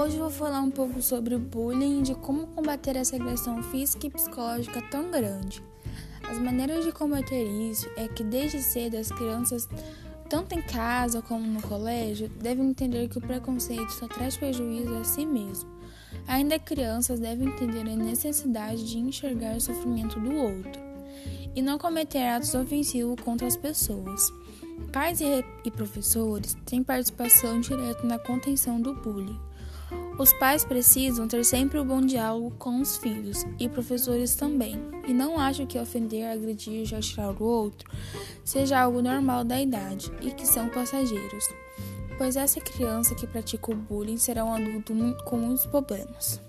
Hoje vou falar um pouco sobre o bullying e de como combater essa agressão física e psicológica tão grande. As maneiras de combater isso é que desde cedo as crianças, tanto em casa como no colégio, devem entender que o preconceito só traz prejuízo a si mesmo. Ainda crianças devem entender a necessidade de enxergar o sofrimento do outro e não cometer atos ofensivos contra as pessoas. Pais e professores têm participação direta na contenção do bullying. Os pais precisam ter sempre o um bom diálogo com os filhos e professores também, e não acho que ofender, agredir, já tirar o outro seja algo normal da idade e que são passageiros, pois essa criança que pratica o bullying será um adulto com muitos problemas.